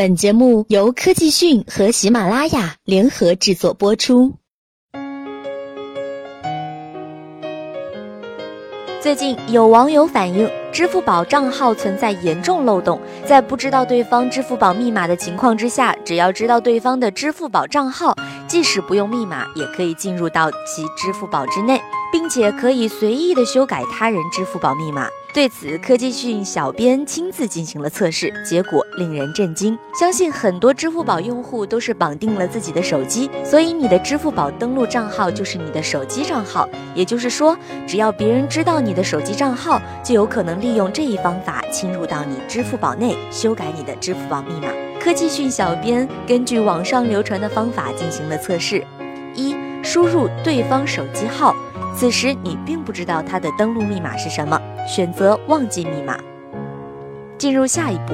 本节目由科技讯和喜马拉雅联合制作播出。最近有网友反映，支付宝账号存在严重漏洞，在不知道对方支付宝密码的情况之下，只要知道对方的支付宝账号，即使不用密码，也可以进入到其支付宝之内，并且可以随意的修改他人支付宝密码。对此，科技讯小编亲自进行了测试，结果令人震惊。相信很多支付宝用户都是绑定了自己的手机，所以你的支付宝登录账号就是你的手机账号。也就是说，只要别人知道你的手机账号，就有可能利用这一方法侵入到你支付宝内，修改你的支付宝密码。科技讯小编根据网上流传的方法进行了测试：一、输入对方手机号。此时你并不知道它的登录密码是什么，选择忘记密码。进入下一步，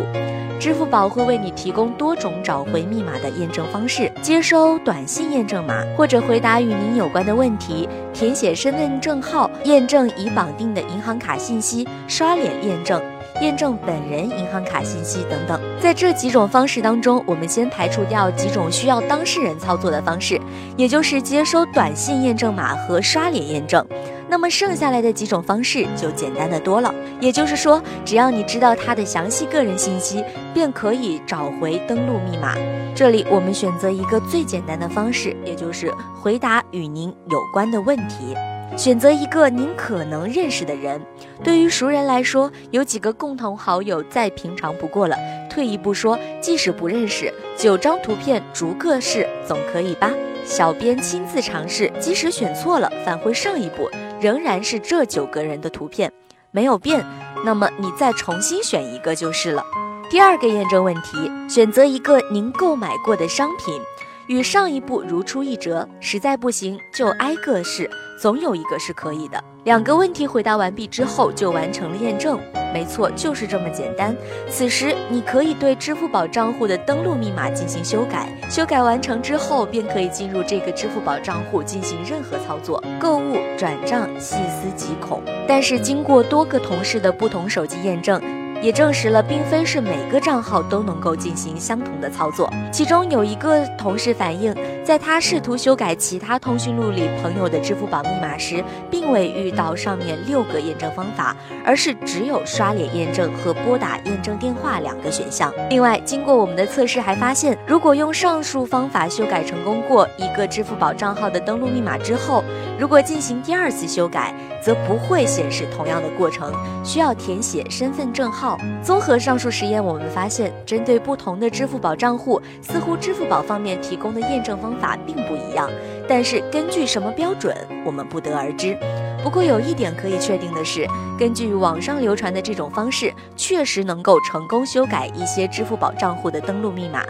支付宝会为你提供多种找回密码的验证方式：接收短信验证码，或者回答与您有关的问题，填写身份证号，验证已绑定的银行卡信息，刷脸验证。验证本人银行卡信息等等，在这几种方式当中，我们先排除掉几种需要当事人操作的方式，也就是接收短信验证码和刷脸验证。那么剩下来的几种方式就简单的多了。也就是说，只要你知道他的详细个人信息，便可以找回登录密码。这里我们选择一个最简单的方式，也就是回答与您有关的问题。选择一个您可能认识的人，对于熟人来说，有几个共同好友再平常不过了。退一步说，即使不认识，九张图片逐个试总可以吧？小编亲自尝试，即使选错了，返回上一步，仍然是这九个人的图片，没有变。那么你再重新选一个就是了。第二个验证问题，选择一个您购买过的商品。与上一步如出一辙，实在不行就挨个试，总有一个是可以的。两个问题回答完毕之后，就完成了验证。没错，就是这么简单。此时你可以对支付宝账户的登录密码进行修改，修改完成之后，便可以进入这个支付宝账户进行任何操作，购物、转账，细思极恐。但是经过多个同事的不同手机验证。也证实了，并非是每个账号都能够进行相同的操作。其中有一个同事反映，在他试图修改其他通讯录里朋友的支付宝密码时，并未遇到上面六个验证方法，而是只有刷脸验证和拨打验证电话两个选项。另外，经过我们的测试，还发现，如果用上述方法修改成功过一个支付宝账号的登录密码之后，如果进行第二次修改，则不会显示同样的过程，需要填写身份证号。综合上述实验，我们发现，针对不同的支付宝账户，似乎支付宝方面提供的验证方法并不一样。但是根据什么标准，我们不得而知。不过有一点可以确定的是，根据网上流传的这种方式，确实能够成功修改一些支付宝账户的登录密码。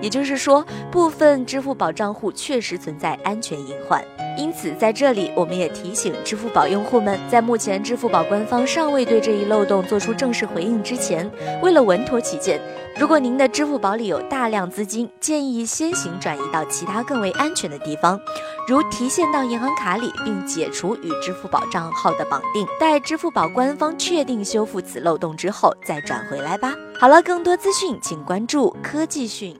也就是说，部分支付宝账户确实存在安全隐患。因此，在这里我们也提醒支付宝用户们，在目前支付宝官方尚未对这一漏洞做出正式回应之前，为了稳妥起见，如果您的支付宝里有大量资金，建议先行转移到其他更为安全的地方，如提现到银行卡里，并解除与支付宝账号的绑定。待支付宝官方确定修复此漏洞之后，再转回来吧。好了，更多资讯请关注科技讯。